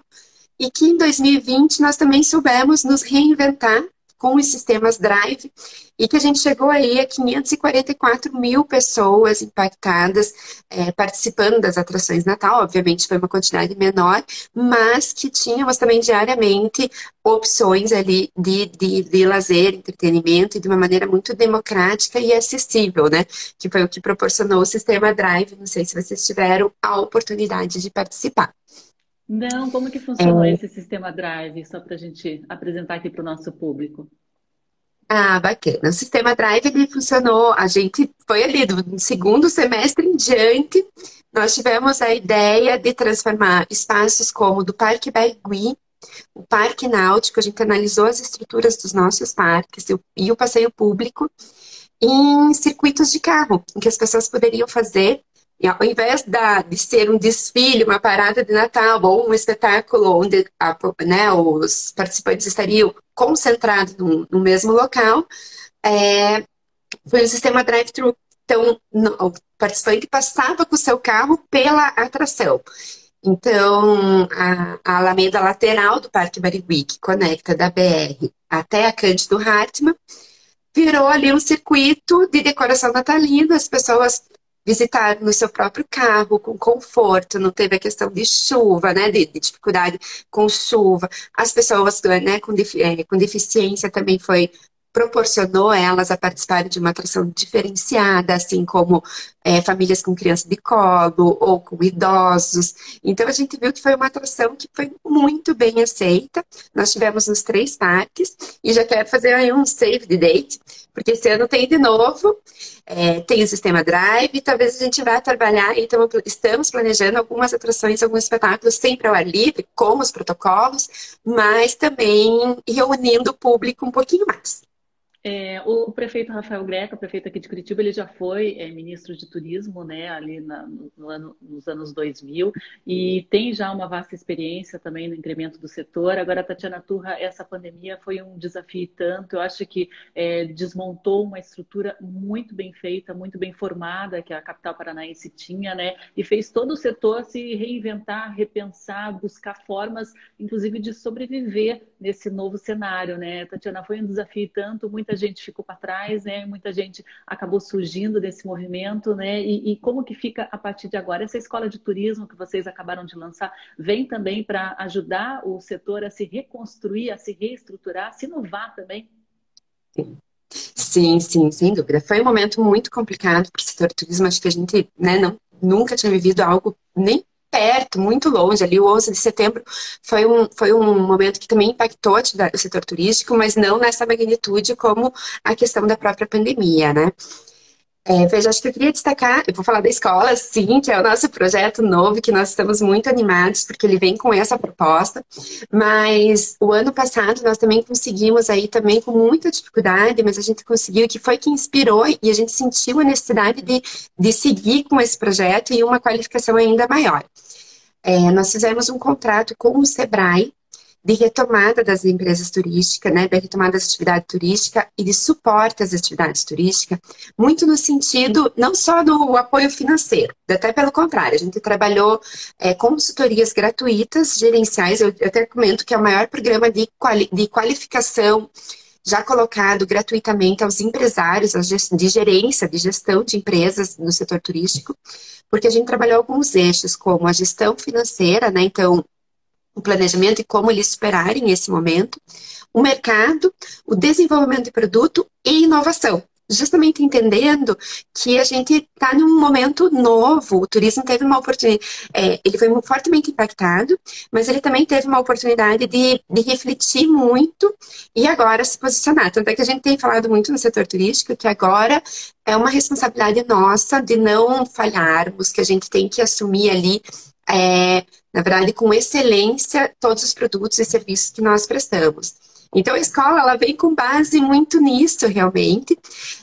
e que em 2020 nós também soubemos nos reinventar com os sistemas Drive e que a gente chegou aí a 544 mil pessoas impactadas é, participando das atrações Natal. Obviamente foi uma quantidade menor, mas que tínhamos também diariamente opções ali de, de, de lazer, entretenimento e de uma maneira muito democrática e acessível, né? Que foi o que proporcionou o sistema Drive. Não sei se vocês tiveram a oportunidade de participar. Não, como que funcionou é... esse sistema Drive, só para a gente apresentar aqui para o nosso público? Ah, bacana. O sistema Drive ele funcionou, a gente foi ali do segundo semestre em diante, nós tivemos a ideia de transformar espaços como do Parque Baigui, o Parque Náutico, a gente analisou as estruturas dos nossos parques e o passeio público em circuitos de carro, em que as pessoas poderiam fazer e ao invés da, de ser um desfile, uma parada de Natal ou um espetáculo onde a, né, os participantes estariam concentrados no, no mesmo local, é, foi o sistema drive-thru. Então, no, o participante passava com o seu carro pela atração. Então, a, a alameda lateral do Parque Barigui, que conecta da BR até a Cândido Hartmann, virou ali um circuito de decoração natalina. As pessoas visitar no seu próprio carro, com conforto, não teve a questão de chuva, né, de, de dificuldade com chuva. As pessoas né, com, é, com deficiência também foi proporcionou elas a participarem de uma atração diferenciada, assim como é, famílias com crianças de colo ou com idosos. Então a gente viu que foi uma atração que foi muito bem aceita. Nós tivemos nos três parques e já quero fazer aí um save the date, porque esse ano tem de novo. É, tem o sistema Drive, talvez a gente vá trabalhar, então estamos planejando algumas atrações, alguns espetáculos sempre ao ar livre, com os protocolos, mas também reunindo o público um pouquinho mais. É, o prefeito Rafael Greca, prefeito aqui de Curitiba, ele já foi é, ministro de turismo, né, ali na, no ano, nos anos 2000, e tem já uma vasta experiência também no incremento do setor. Agora, Tatiana Turra, essa pandemia foi um desafio tanto, eu acho que é, desmontou uma estrutura muito bem feita, muito bem formada, que a capital paranaense tinha, né, e fez todo o setor se reinventar, repensar, buscar formas, inclusive, de sobreviver nesse novo cenário, né. Tatiana, foi um desafio tanto, muita muita gente ficou para trás, né? Muita gente acabou surgindo desse movimento, né? E, e, como que fica a partir de agora? Essa escola de turismo que vocês acabaram de lançar vem também para ajudar o setor a se reconstruir, a se reestruturar, a se inovar também? Sim, sim, sem dúvida. Foi um momento muito complicado para o setor turismo. Acho que a gente né, não, nunca tinha vivido algo nem perto, muito longe, ali o 11 de setembro foi um, foi um momento que também impactou o setor turístico, mas não nessa magnitude como a questão da própria pandemia, né? É, veja, acho que eu queria destacar, eu vou falar da escola, sim, que é o nosso projeto novo, que nós estamos muito animados, porque ele vem com essa proposta, mas o ano passado nós também conseguimos aí também com muita dificuldade, mas a gente conseguiu, que foi que inspirou e a gente sentiu a necessidade de, de seguir com esse projeto e uma qualificação ainda maior. É, nós fizemos um contrato com o SEBRAE, de retomada das empresas turísticas, né, da retomada das atividades turísticas e de suporte às atividades turísticas, muito no sentido não só do apoio financeiro, até pelo contrário, a gente trabalhou é, consultorias gratuitas, gerenciais, eu, eu até comento que é o maior programa de, quali, de qualificação já colocado gratuitamente aos empresários de gerência, de gestão de empresas no setor turístico, porque a gente trabalhou alguns eixos, como a gestão financeira, né? Então, o planejamento e como eles superarem esse momento, o mercado, o desenvolvimento de produto e inovação justamente entendendo que a gente está num momento novo. O turismo teve uma oportunidade, é, ele foi fortemente impactado, mas ele também teve uma oportunidade de, de refletir muito e agora se posicionar. Tanto é que a gente tem falado muito no setor turístico que agora é uma responsabilidade nossa de não falharmos, que a gente tem que assumir ali. É, na verdade, com excelência, todos os produtos e serviços que nós prestamos. Então a escola ela vem com base muito nisso realmente.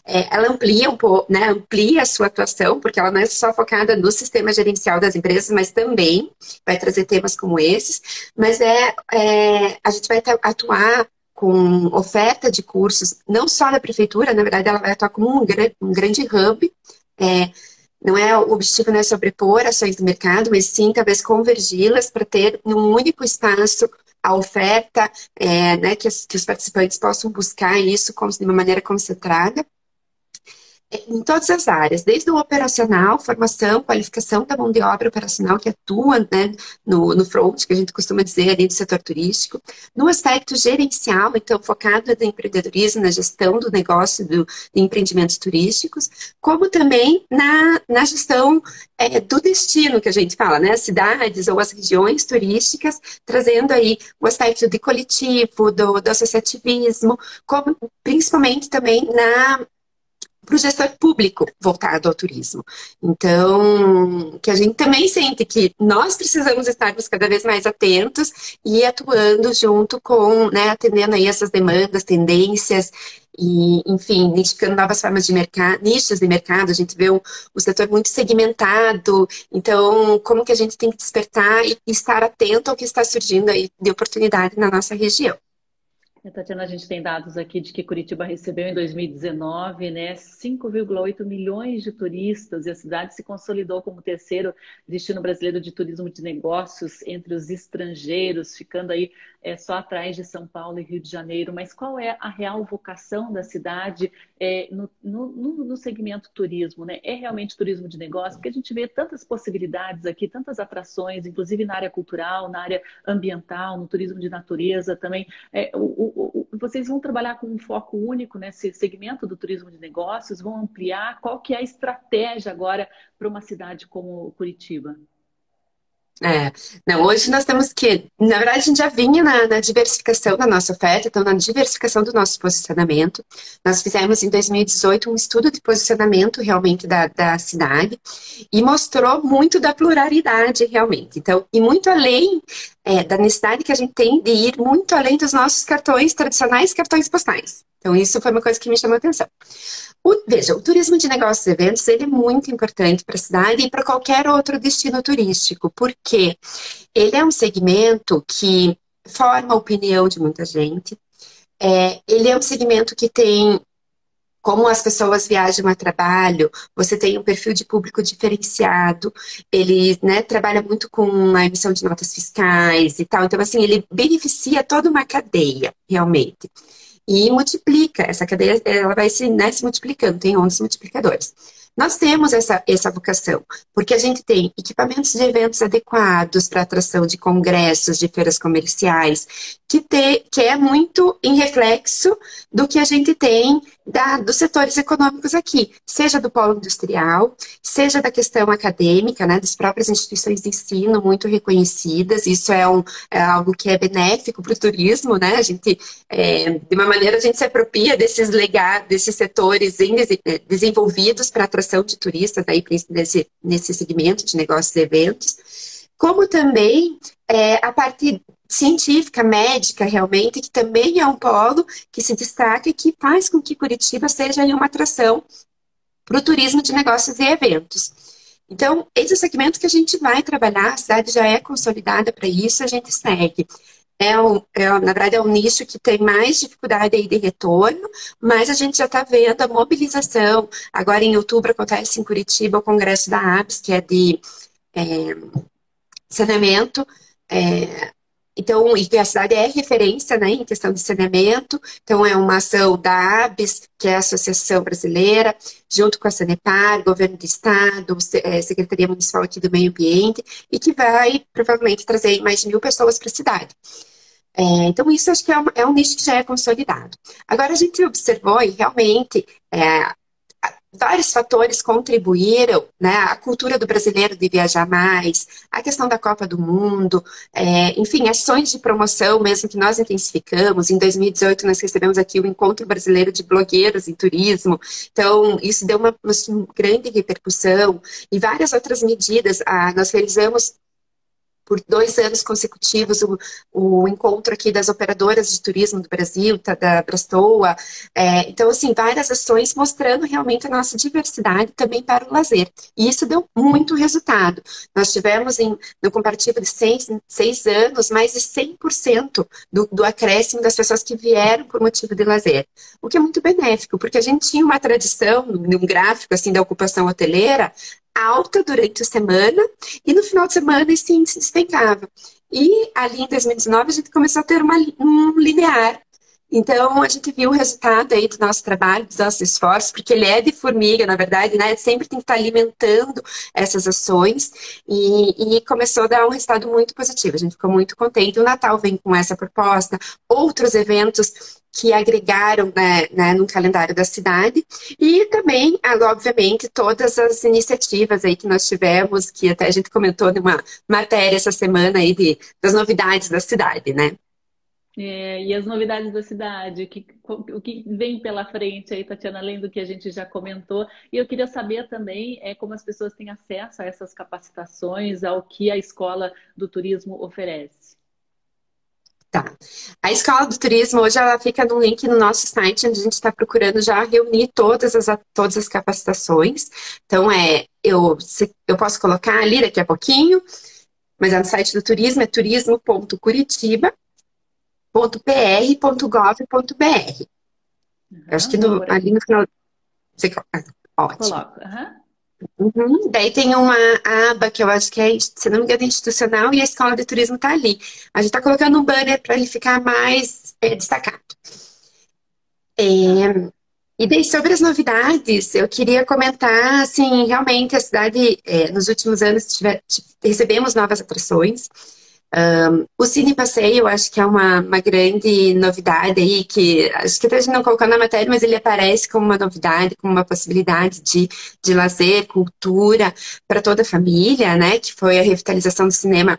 É, ela amplia um pouco, né, amplia a sua atuação, porque ela não é só focada no sistema gerencial das empresas, mas também vai trazer temas como esses. Mas é, é a gente vai atuar com oferta de cursos, não só da prefeitura, na verdade ela vai atuar como um, um grande hub. É, não é o objetivo não é sobrepor ações do mercado, mas sim talvez convergi-las para ter num único espaço a oferta, é, né, que, que, os participantes possam buscar isso de uma maneira concentrada em todas as áreas, desde o operacional, formação, qualificação da mão de obra operacional que atua né, no, no front, que a gente costuma dizer ali do setor turístico, no aspecto gerencial, então focado no empreendedorismo, na gestão do negócio do, de empreendimentos turísticos, como também na, na gestão é, do destino que a gente fala, né, as cidades ou as regiões turísticas, trazendo aí o aspecto de coletivo, do, do associativismo, como principalmente também na para o gestor público voltado ao turismo. Então, que a gente também sente que nós precisamos estarmos cada vez mais atentos e atuando junto com, né, atendendo aí essas demandas, tendências e, enfim, identificando novas formas de mercado, nichos de mercado, a gente vê o, o setor muito segmentado, então, como que a gente tem que despertar e estar atento ao que está surgindo aí de oportunidade na nossa região. Tatiana, a gente tem dados aqui de que Curitiba recebeu em 2019 né, 5,8 milhões de turistas e a cidade se consolidou como terceiro destino brasileiro de turismo de negócios entre os estrangeiros, ficando aí é, só atrás de São Paulo e Rio de Janeiro. Mas qual é a real vocação da cidade é, no, no, no, segmento turismo? Né? É realmente turismo de negócio? Porque a gente vê tantas possibilidades aqui, tantas atrações, inclusive na área cultural, na área ambiental, no turismo de natureza também. É, o, vocês vão trabalhar com um foco único nesse segmento do turismo de negócios? Vão ampliar? Qual que é a estratégia agora para uma cidade como Curitiba? É, não, hoje nós temos que, na verdade, a gente já vinha na, na, diversificação da nossa oferta, então na diversificação do nosso posicionamento. Nós fizemos em 2018 um estudo de posicionamento realmente da, da cidade e mostrou muito da pluralidade realmente. Então, e muito além é, da necessidade que a gente tem de ir muito além dos nossos cartões tradicionais, cartões postais. Então, isso foi uma coisa que me chamou a atenção. O, veja, o turismo de negócios e eventos ele é muito importante para a cidade e para qualquer outro destino turístico, porque ele é um segmento que forma a opinião de muita gente. É, ele é um segmento que tem como as pessoas viajam a trabalho, você tem um perfil de público diferenciado, ele né, trabalha muito com a emissão de notas fiscais e tal. Então, assim, ele beneficia toda uma cadeia, realmente e multiplica. Essa cadeia ela vai se, né, se multiplicando, tem ondas multiplicadoras. Nós temos essa, essa vocação, porque a gente tem equipamentos de eventos adequados para atração de congressos, de feiras comerciais, que, te, que é muito em reflexo do que a gente tem da, dos setores econômicos aqui, seja do polo industrial, seja da questão acadêmica, né, das próprias instituições de ensino muito reconhecidas, isso é, um, é algo que é benéfico para o turismo, né, a gente, é, de uma maneira, a gente se apropria desses legados, desses setores em, é, desenvolvidos para atração de turistas, aí, nesse, nesse segmento de negócios e eventos, como também é, a parte científica, médica, realmente, que também é um polo que se destaca e que faz com que Curitiba seja uma atração para o turismo de negócios e eventos. Então, esse é o segmento que a gente vai trabalhar, a cidade já é consolidada para isso, a gente segue. é, um, é, na verdade, é um nicho que tem mais dificuldade aí de retorno, mas a gente já está vendo a mobilização. Agora, em outubro, acontece em Curitiba o congresso da ABS, que é de é, saneamento. É, então, e a cidade é referência né, em questão de saneamento. Então, é uma ação da ABS, que é a Associação Brasileira, junto com a Sanepar, Governo do Estado, é, Secretaria Municipal aqui do Meio Ambiente, e que vai provavelmente trazer mais de mil pessoas para a cidade. É, então, isso acho que é um, é um, nicho que já é consolidado. Agora, a gente observou e realmente é, vários fatores contribuíram, né? A cultura do brasileiro de viajar mais, a questão da Copa do Mundo, é, enfim, ações de promoção mesmo que nós intensificamos. Em 2018 nós recebemos aqui o Encontro Brasileiro de Blogueiros em Turismo, então isso deu uma, uma grande repercussão e várias outras medidas. Ah, nós realizamos por dois anos consecutivos o, o, encontro aqui das operadoras de turismo do Brasil, tá, da Brastoa. É, então, assim, várias ações mostrando realmente a nossa diversidade também para o lazer. E isso deu muito resultado. Nós tivemos em, no comparativo de seis, seis anos mais de 100% do, do acréscimo das pessoas que vieram por motivo de lazer. O que é muito benéfico, porque a gente tinha uma tradição, num gráfico assim da ocupação hoteleira, alta durante a semana e no final de semana esse índice despencava. E ali em 2019 a gente começou a ter uma, um linear. Então a gente viu o resultado aí do nosso trabalho, dos nossos esforços, porque ele é de formiga, na verdade, né? Sempre tem que estar alimentando essas ações e, e começou a dar um resultado muito positivo. A gente ficou muito contente. O Natal vem com essa proposta, outros eventos que agregaram né, né, no calendário da cidade e também, obviamente, todas as iniciativas aí que nós tivemos, que até a gente comentou numa matéria essa semana aí de, das novidades da cidade, né? É, e as novidades da cidade, o que, o que vem pela frente aí, Tatiana, além do que a gente já comentou. E eu queria saber também é, como as pessoas têm acesso a essas capacitações, ao que a Escola do Turismo oferece. Tá. A Escola do Turismo hoje ela fica no link no nosso site, onde a gente está procurando já reunir todas as, todas as capacitações. Então, é, eu, se, eu posso colocar ali daqui a pouquinho, mas é no site do turismo, é turismo.curitiba.pr.gov.br. Uhum, acho que no, ali no final. Você, ah, ótimo. Coloca. Uhum. Uhum. Daí tem uma aba que eu acho que é, se não me engano, institucional e a escola de turismo está ali. A gente está colocando um banner para ele ficar mais é, destacado. É, e daí, sobre as novidades, eu queria comentar, assim, realmente a cidade, é, nos últimos anos, recebemos novas atrações. Um, o Cine Passeio, eu acho que é uma, uma grande novidade aí, que acho que a gente não colocou na matéria, mas ele aparece como uma novidade, como uma possibilidade de, de lazer, cultura para toda a família, né? Que foi a revitalização do cinema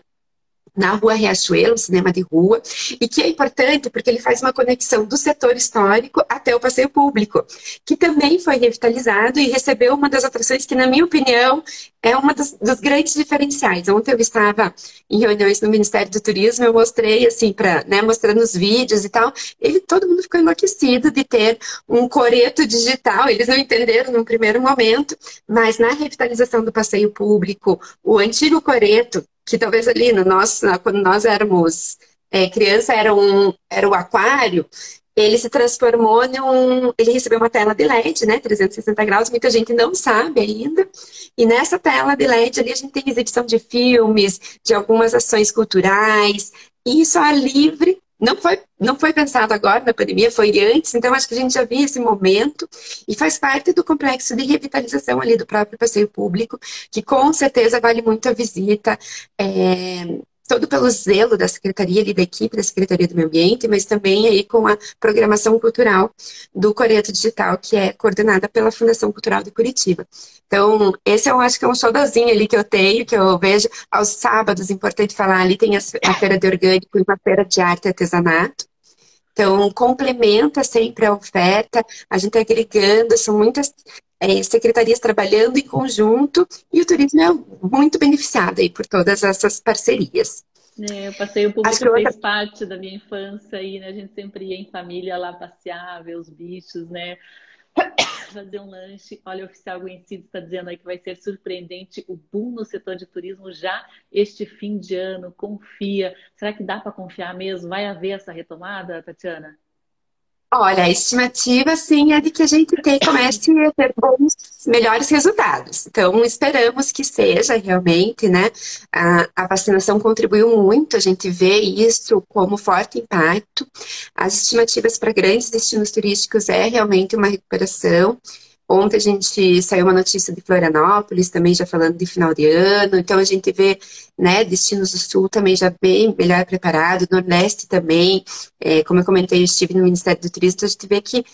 na Rua Riachuelo, cinema de rua, e que é importante porque ele faz uma conexão do setor histórico até o passeio público, que também foi revitalizado e recebeu uma das atrações que, na minha opinião, é uma dos, dos grandes diferenciais. Ontem eu estava em reuniões no Ministério do Turismo, eu mostrei assim para, né, mostrando os vídeos e tal, ele todo mundo ficou enlouquecido de ter um coreto digital. Eles não entenderam num primeiro momento, mas na revitalização do passeio público, o antigo coreto que talvez ali no nosso, quando nós éramos é, criança, era, um, era o aquário, ele se transformou num. Ele recebeu uma tela de LED, né? 360 graus, muita gente não sabe ainda. E nessa tela de LED ali a gente tem exibição de filmes, de algumas ações culturais, e isso é livre não foi, não foi pensado agora na pandemia, foi antes, então acho que a gente já viu esse momento e faz parte do complexo de revitalização ali do próprio passeio público, que com certeza vale muito a visita. É, todo pelo zelo da secretaria e da equipe da Secretaria do Meio Ambiente, mas também aí com a programação cultural do Coreto Digital, que é coordenada pela Fundação Cultural de Curitiba. Então, esse eu acho que é um showzinho ali que eu tenho, que eu vejo aos sábados, importante falar, ali tem a feira de orgânico e uma feira de arte e artesanato. Então, complementa sempre a oferta, a gente tá agregando, são muitas é, secretarias trabalhando em conjunto e o turismo é muito beneficiado aí por todas essas parcerias. É, o passeio público fez outra... parte da minha infância aí, né? A gente sempre ia em família lá passear, ver os bichos, né? fazer um lanche. Olha, o oficial conhecido está dizendo aí que vai ser surpreendente o boom no setor de turismo já este fim de ano. Confia. Será que dá para confiar mesmo? Vai haver essa retomada, Tatiana? Olha, a estimativa, sim, é de que a gente tem, comece a ter bons, melhores resultados. Então, esperamos que seja realmente, né? A, a, vacinação contribuiu muito, a gente vê isso como forte impacto. As estimativas para grandes destinos turísticos é realmente uma recuperação. Ontem a gente saiu uma notícia de Florianópolis, também já falando de final de ano, então a gente vê né, destinos do sul também já bem melhor preparado, Nordeste também, é, como eu comentei, eu estive no Ministério do Turismo, então a gente vê que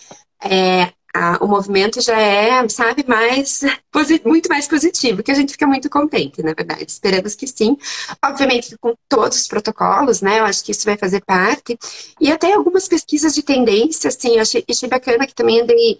é, a, o movimento já é, sabe, mais muito mais positivo, que a gente fica muito contente, na verdade. Esperamos que sim. Obviamente com todos os protocolos, né? Eu acho que isso vai fazer parte. E até algumas pesquisas de tendência, assim, eu achei, achei bacana que também andei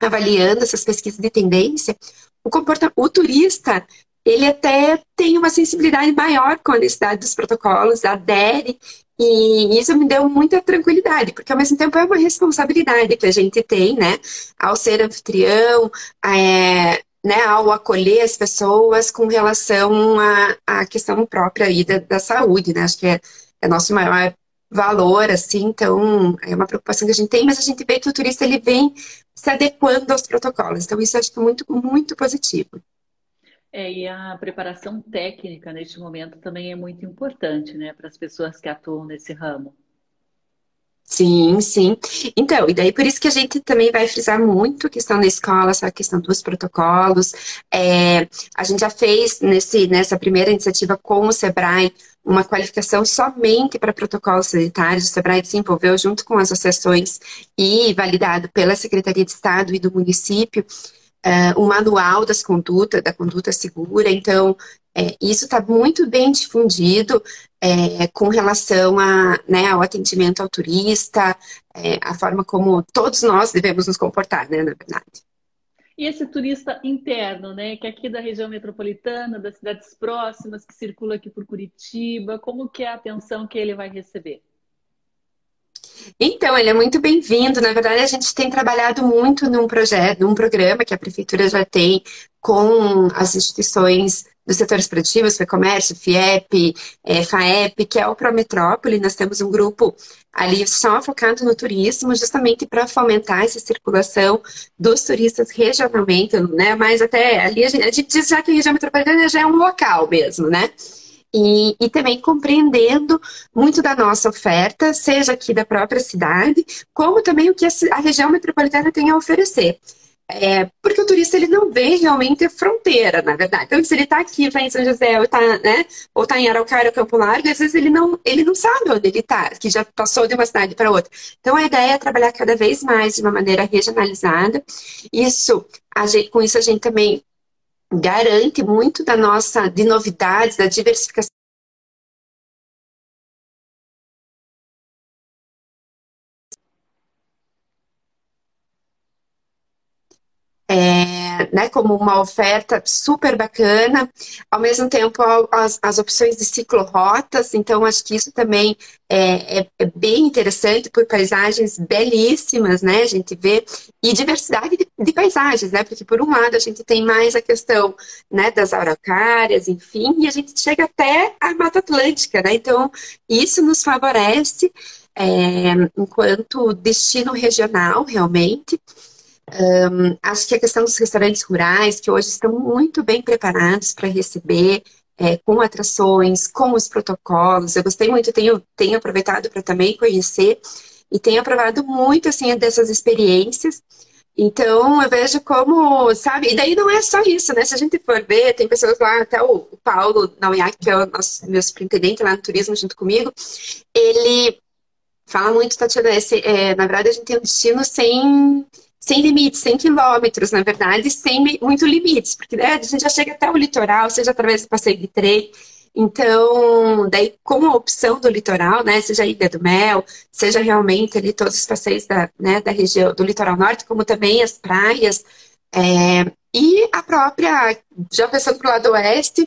avaliando essas pesquisas de tendência, o, comporta o turista ele até tem uma sensibilidade maior com a necessidade dos protocolos, adere, e isso me deu muita tranquilidade, porque ao mesmo tempo é uma responsabilidade que a gente tem, né, ao ser anfitrião, é, né, ao acolher as pessoas com relação à, à questão própria aí da, da saúde, né, acho que é, é nosso maior valor, assim, então é uma preocupação que a gente tem, mas a gente vê que o turista ele vem se adequando aos protocolos, então isso acho que é muito, muito positivo. É, e a preparação técnica neste momento também é muito importante, né, para as pessoas que atuam nesse ramo. Sim, sim. Então, e daí por isso que a gente também vai frisar muito a questão da escola, essa questão dos protocolos. É, a gente já fez nesse, nessa primeira iniciativa com o Sebrae uma qualificação somente para protocolos sanitários. O Sebrae desenvolveu junto com as associações e validado pela Secretaria de Estado e do município uh, um manual das condutas, da conduta segura. Então, é, isso está muito bem difundido é, com relação a, né, ao atendimento ao turista, é, a forma como todos nós devemos nos comportar, né, na verdade. E esse turista interno, né, que é aqui da região metropolitana, das cidades próximas, que circula aqui por Curitiba, como que é a atenção que ele vai receber? Então, ele é muito bem-vindo. Na verdade, a gente tem trabalhado muito num projeto, num programa que a prefeitura já tem com as instituições dos setores produtivos, FEComércio, FIEP, é, FAEP, que é o Prometrópole. Nós temos um grupo ali só focado no turismo, justamente para fomentar essa circulação dos turistas regionalmente, né? Mas até ali a gente, a gente diz já que a região metropolitana já é um local mesmo, né? E, e, também compreendendo muito da nossa oferta, seja aqui da própria cidade, como também o que a região metropolitana tem a oferecer. É, porque o turista ele não vê realmente a fronteira, na verdade. Então, se ele está aqui, vai em São José, ou está né, ou tá em Araucária, Campo Largo, às vezes ele não, ele não sabe onde ele está, que já passou de uma cidade para outra. Então, a ideia é trabalhar cada vez mais de uma maneira regionalizada. Isso, gente, com isso, a gente também garante muito da nossa, de novidades, da diversificação é, né, como uma oferta super bacana, ao mesmo tempo as, as opções de ciclorotas, então acho que isso também é, é, é, bem interessante por paisagens belíssimas, né, a gente vê, e diversidade de, de, paisagens, né, porque por um lado a gente tem mais a questão, né, das araucárias, enfim, e a gente chega até a Mata Atlântica, né, então isso nos favorece é, enquanto destino regional, realmente, um, acho que a questão dos restaurantes rurais, que hoje estão muito bem preparados para receber, é, com atrações, com os protocolos. Eu gostei muito, tenho, tenho aproveitado para também conhecer e tenho aprovado muito assim dessas experiências. Então, eu vejo como, sabe, e daí não é só isso, né? Se a gente for ver, tem pessoas lá, até o Paulo Nauiak, que é o nosso, meu superintendente lá no turismo junto comigo, ele fala muito, Tatiana, esse, é, na verdade a gente tem um destino sem sem limites, 100 quilômetros, na verdade, sem muito limites, porque né, a gente já chega até o litoral, seja através do passeio de trem. Então, daí, com a opção do litoral, né, seja a Ilha do Mel, seja realmente ali todos os passeios da, né, da região do litoral norte, como também as praias, é, e a própria, já pensando para o lado oeste,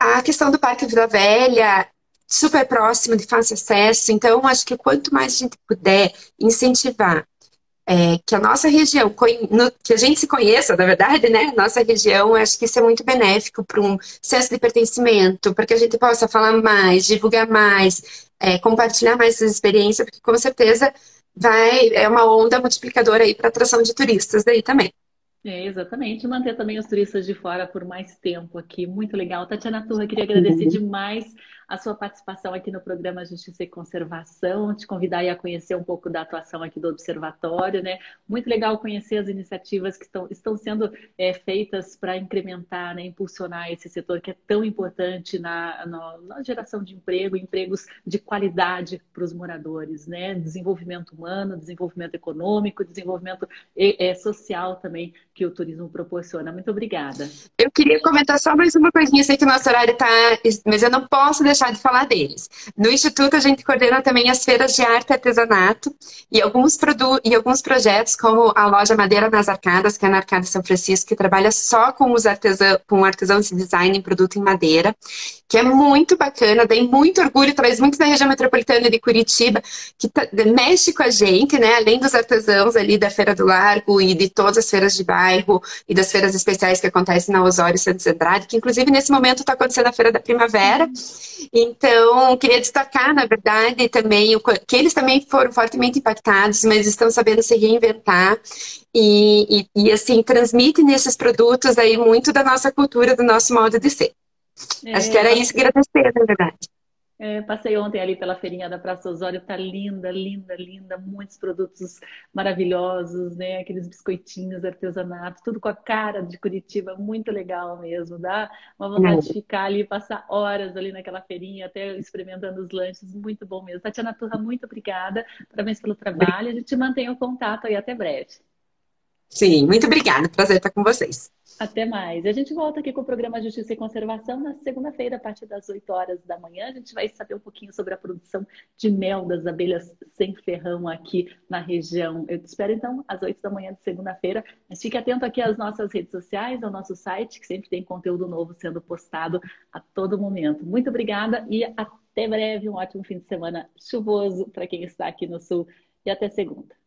a questão do Parque Vila Velha, super próximo, de fácil acesso. Então, acho que quanto mais a gente puder incentivar é, que a nossa região, que a gente se conheça, na verdade, né? Nossa região, acho que isso é muito benéfico para um senso de pertencimento, para que a gente possa falar mais, divulgar mais, é, compartilhar mais essas experiências, porque com certeza vai, é uma onda multiplicadora aí para atração de turistas daí também. É, exatamente. Manter também os turistas de fora por mais tempo aqui. Muito legal. Tatiana Turra, queria agradecer uhum. demais a sua participação aqui no programa Justiça e Conservação, te convidar a conhecer um pouco da atuação aqui do Observatório, né? Muito legal conhecer as iniciativas que estão, estão sendo é, feitas para incrementar, né, impulsionar esse setor que é tão importante na, na, na geração de emprego, empregos de qualidade para os moradores, né? Desenvolvimento humano, desenvolvimento econômico, desenvolvimento é, social também que o turismo proporciona. Muito obrigada. Eu queria comentar só mais uma coisinha, sei que o nosso horário está, mas eu não posso deixar deixar de falar deles. No Instituto, a gente coordena também as feiras de arte e artesanato e alguns, produ e alguns projetos, como a loja Madeira nas Arcadas, que é na Arcada São Francisco, que trabalha só com os artesãos, com artesãos de design em produto em madeira, que é muito bacana, tem muito orgulho, traz muito da região metropolitana de Curitiba, que tá, mexe com a gente, né? Além dos artesãos ali da Feira do Largo e de todas as feiras de bairro e das feiras especiais que acontecem na Osório Santos Andrade, que inclusive nesse momento está acontecendo a Feira da Primavera. Então, queria destacar, na verdade, também o, que eles também foram fortemente impactados, mas estão sabendo se reinventar e, e, e, assim, transmitem nesses produtos aí muito da nossa cultura, do nosso modo de ser. É, Acho que era isso que agradecer, na verdade. É, passei ontem ali pela feirinha da Praça Osório, tá linda, linda, linda, muitos produtos maravilhosos, né? Aqueles biscoitinhos, artesanato, tudo com a cara de Curitiba, muito legal mesmo, dá uma vontade de ficar ali, passar horas ali naquela feirinha, até experimentando os lanches, muito bom mesmo. Tatiana Turra, muito obrigada, parabéns pelo trabalho, a gente mantém o contato aí até breve. Sim, muito obrigada, prazer estar com vocês. Até mais. A gente volta aqui com o programa Justiça e Conservação na segunda-feira, a partir das 8 horas da manhã. A gente vai saber um pouquinho sobre a produção de mel das abelhas sem ferrão aqui na região. Eu te espero, então, às 8 da manhã de segunda-feira. Mas fique atento aqui às nossas redes sociais, ao nosso site, que sempre tem conteúdo novo sendo postado a todo momento. Muito obrigada e até breve. Um ótimo fim de semana chuvoso para quem está aqui no Sul. E até segunda.